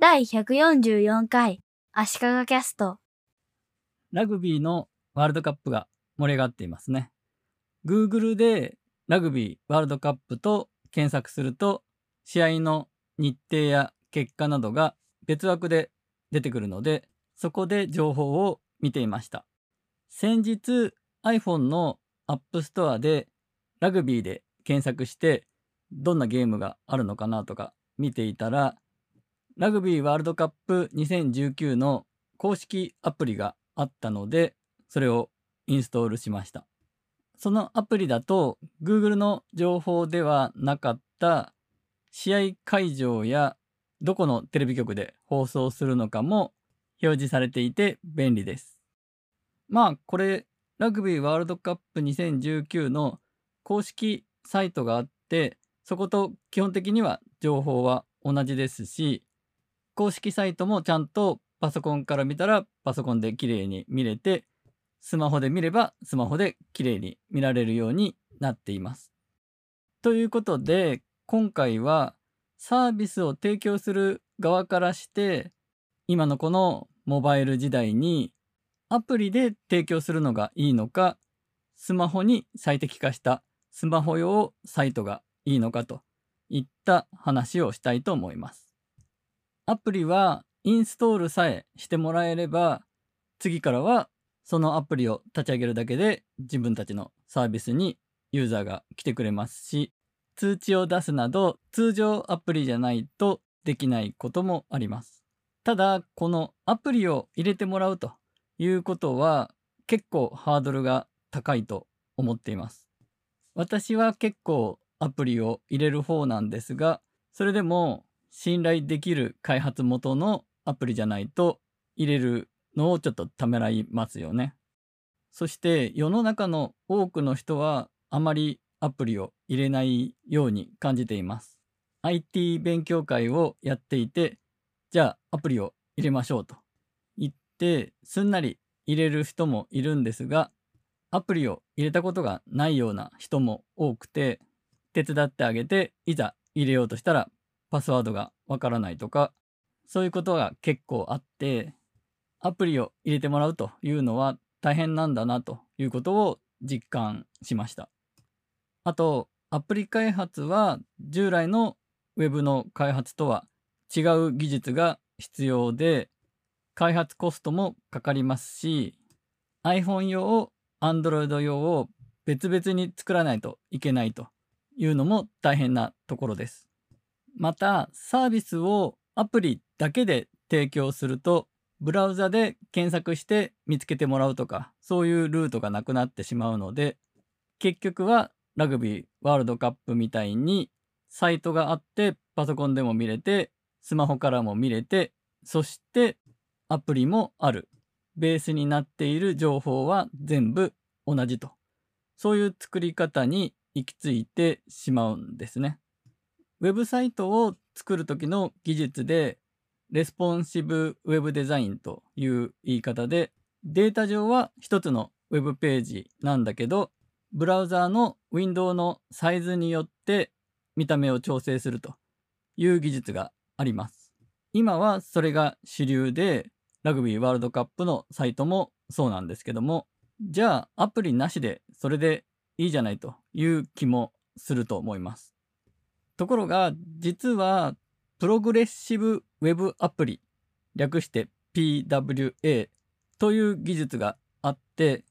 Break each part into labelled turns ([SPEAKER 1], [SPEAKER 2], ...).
[SPEAKER 1] 第144回足利キャスト
[SPEAKER 2] ラグビーのワールドカップが盛り上がっていますね。Google でラグビーワールドカップと検索すると試合の日程や結果などが別枠で出てくるのでそこで情報を見ていました。先日 iPhone の App Store でラグビーで検索してどんなゲームがあるのかなとか見ていたらラグビーワールドカップ2019の公式アプリがあったのでそれをインストールしました。そのアプリだと Google の情報ではなかった試合会場やどこのテレビ局で放送するのかも表示されていて便利です。まあこれラグビーワールドカップ2019の公式サイトがあってそこと基本的には情報は同じですし公式サイトもちゃんとパソコンから見たらパソコンで綺麗に見れてスマホで見ればスマホで綺麗に見られるようになっています。ということで今回はサービスを提供する側からして今のこのモバイル時代にアプリで提供するのがいいのかスマホに最適化したスマホ用サイトがいいのかといった話をしたいと思います。アプリはインストールさえしてもらえれば次からはそのアプリを立ち上げるだけで自分たちのサービスにユーザーが来てくれますし通知を出すなど通常アプリじゃないとできないこともあります。ただこのアプリを入れてもらうということは結構ハードルが高いと思っています。私は結構アプリを入れる方なんですがそれでも信頼できる開発元のアプリじゃないと入れるのをちょっとためらいますよね。そして世の中の多くの人はあまりアプリを入れないように感じています。IT 勉強会をやっていて、じゃあアプリを入れましょうと言ってすんなり入れる人もいるんですが、アプリを入れたことがないような人も多くて、手伝ってあげて、いざ入れようとしたらパスワードがわからないとか、そういうことが結構あって、アプリを入れてもらうというのは大変なんだなということを実感しました。あと、アプリ開発は従来の Web の開発とは違う技術が必要で、開発コストもかかりますし、iPhone 用を、Android 用を別々に作らないといけないというのも大変なところです。またサービスをアプリだけで提供するとブラウザで検索して見つけてもらうとかそういうルートがなくなってしまうので結局はラグビーワールドカップみたいにサイトがあってパソコンでも見れてスマホからも見れてそしてアプリもあるベースになっている情報は全部同じとそういう作り方に行き着いてしまうんですね。ウェブサイトを作る時の技術で responsive web design という言い方でデータ上は一つのウェブページなんだけどブラウザーのウィンドウのサイズによって見た目を調整するという技術があります。今はそれが主流でラグビーワールドカップのサイトもそうなんですけどもじゃあアプリなしでそれでいいじゃないという気もすると思います。ところが実はプログレッシブウェブアプリ略して PWA という技術があって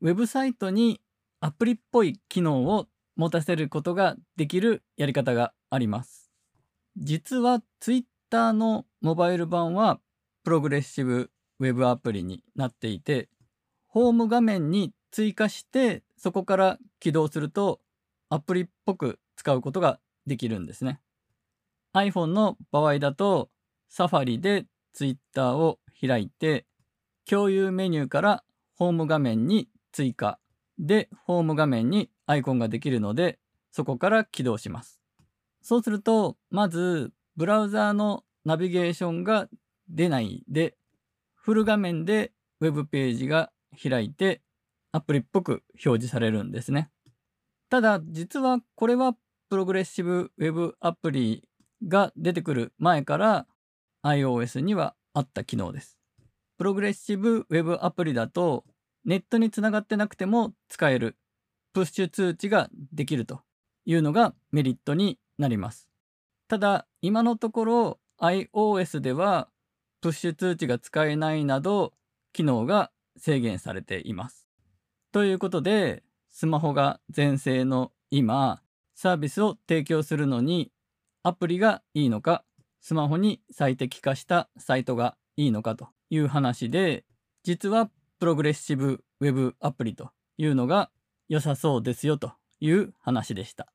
[SPEAKER 2] ウェブサイトにアプリっぽい機能を持たせることができるやり方があります。実は Twitter のモバイル版はプログレッシブウェブアプリになっていてホーム画面に追加してそこから起動するとアプリっぽく使うことができるんですね。iPhone の場合だと Safari で Twitter を開いて共有メニューからホーム画面に追加でホーム画面にアイコンができるのでそこから起動します。そうするとまずブラウザーのナビゲーションが出ないでフル画面で Web ページが開いてアプリっぽく表示されるんですね。ただ実はこれはプログレッシブウェブアプリが出てくる前から iOS にはあった機能です。プログレッシブウェブアプリだとネットにつながってなくても使えるプッシュ通知ができるというのがメリットになります。ただ今のところ iOS ではプッシュ通知が使えないなど機能が制限されています。ということでスマホが全盛の今サービスを提供するのにアプリがいいのかスマホに最適化したサイトがいいのかという話で実はプログレッシブウェブアプリというのが良さそうですよという話でした。